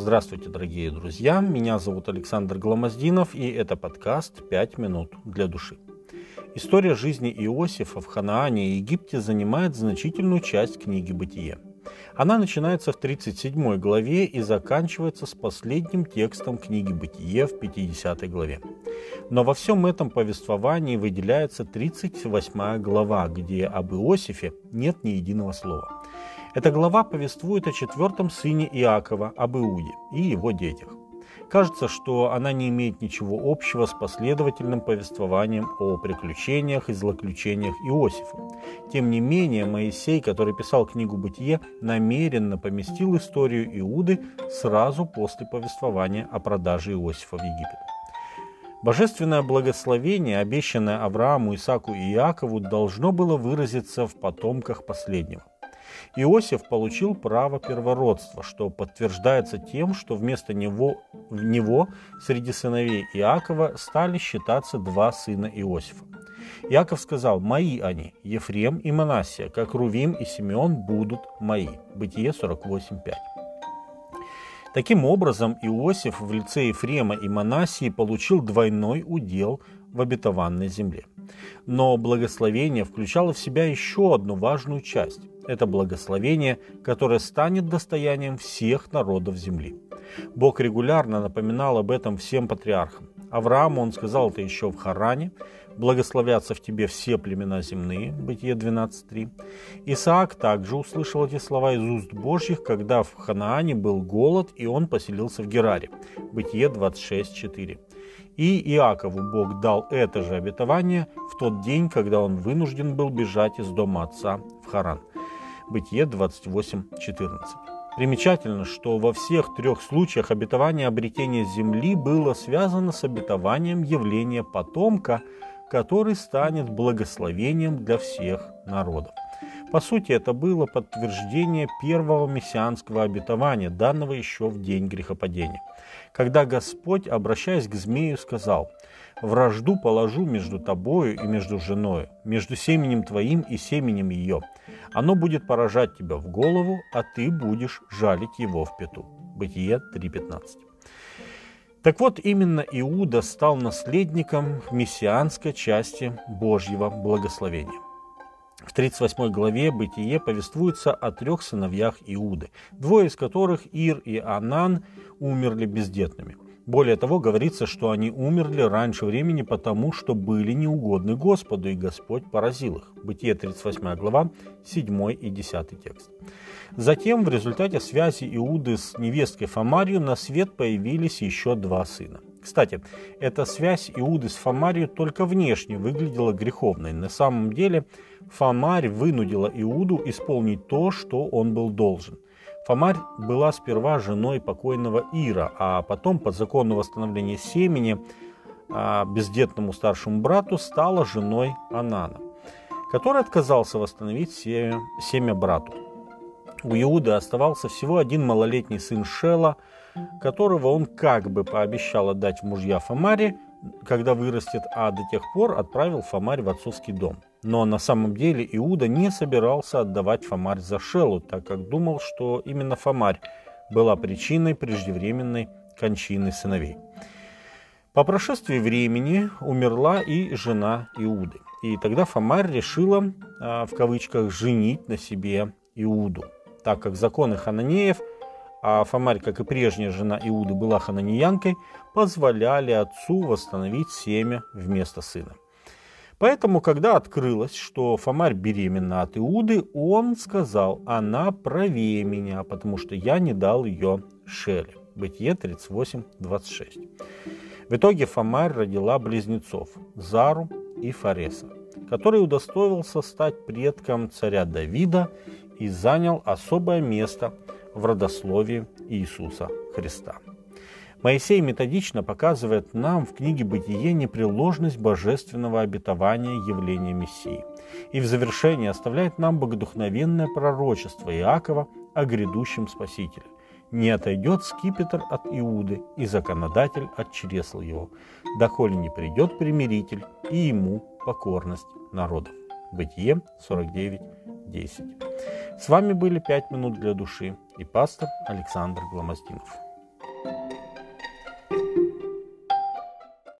Здравствуйте, дорогие друзья. Меня зовут Александр Гламоздинов, и это подкаст «Пять минут для души». История жизни Иосифа в Ханаане и Египте занимает значительную часть книги «Бытие». Она начинается в 37 главе и заканчивается с последним текстом книги «Бытие» в 50 главе. Но во всем этом повествовании выделяется 38 глава, где об Иосифе нет ни единого слова. Эта глава повествует о четвертом сыне Иакова, об Иуде и его детях. Кажется, что она не имеет ничего общего с последовательным повествованием о приключениях и злоключениях Иосифа. Тем не менее, Моисей, который писал книгу «Бытие», намеренно поместил историю Иуды сразу после повествования о продаже Иосифа в Египет. Божественное благословение, обещанное Аврааму, Исаку и Иакову, должно было выразиться в потомках последнего. Иосиф получил право первородства, что подтверждается тем, что вместо него, него среди сыновей Иакова стали считаться два сына Иосифа. Иаков сказал, «Мои они, Ефрем и Манасия, как Рувим и Симеон будут мои». Бытие 48.5. Таким образом, Иосиф в лице Ефрема и Манасии получил двойной удел в обетованной земле. Но благословение включало в себя еще одну важную часть это благословение, которое станет достоянием всех народов земли. Бог регулярно напоминал об этом всем патриархам. Аврааму он сказал это еще в Харане, «Благословятся в тебе все племена земные» Бытие 12.3. Исаак также услышал эти слова из уст Божьих, когда в Ханаане был голод, и он поселился в Гераре Бытие 26.4. И Иакову Бог дал это же обетование в тот день, когда он вынужден был бежать из дома отца в Харан. Бытие 28.14. Примечательно, что во всех трех случаях обетование обретения земли было связано с обетованием явления потомка, который станет благословением для всех народов. По сути, это было подтверждение первого мессианского обетования, данного еще в день грехопадения, когда Господь, обращаясь к змею, сказал «Вражду положу между тобою и между женою, между семенем твоим и семенем ее. Оно будет поражать тебя в голову, а ты будешь жалить его в пету». Бытие 3.15. Так вот, именно Иуда стал наследником мессианской части Божьего благословения. В 38 главе «Бытие» повествуется о трех сыновьях Иуды, двое из которых, Ир и Анан, умерли бездетными. Более того, говорится, что они умерли раньше времени потому, что были неугодны Господу, и Господь поразил их. Бытие 38 глава, 7 и 10 текст. Затем, в результате связи Иуды с невесткой Фомарию, на свет появились еще два сына. Кстати, эта связь Иуды с Фомарию только внешне выглядела греховной. На самом деле Фомарь вынудила Иуду исполнить то, что он был должен. Фомарь была сперва женой покойного Ира, а потом по закону восстановления семени а, бездетному старшему брату стала женой Анана, который отказался восстановить семя, брату. У Иуды оставался всего один малолетний сын Шела – которого он как бы пообещал отдать в мужья Фомаре, когда вырастет, а до тех пор отправил Фомарь в отцовский дом. Но на самом деле Иуда не собирался отдавать Фомарь за Шелу, так как думал, что именно Фомарь была причиной преждевременной кончины сыновей. По прошествии времени умерла и жена Иуды. И тогда Фомарь решила, а, в кавычках, «женить на себе Иуду», так как законы хананеев – а Фомарь, как и прежняя жена Иуды, была хананиянкой, позволяли отцу восстановить семя вместо сына. Поэтому, когда открылось, что Фомарь беременна от Иуды, он сказал, она правее меня, потому что я не дал ее Шеле. Бытие 38, 26. В итоге Фомарь родила близнецов Зару и Фареса, который удостоился стать предком царя Давида и занял особое место – в родословии Иисуса Христа. Моисей методично показывает нам в книге «Бытие» непреложность божественного обетования явления Мессии. И в завершении оставляет нам богодухновенное пророчество Иакова о грядущем Спасителе. «Не отойдет скипетр от Иуды, и законодатель от чресла его, доколе не придет примиритель, и ему покорность народов». Бытие 49.10. С вами были «Пять минут для души» и пастор Александр Гломоздинов.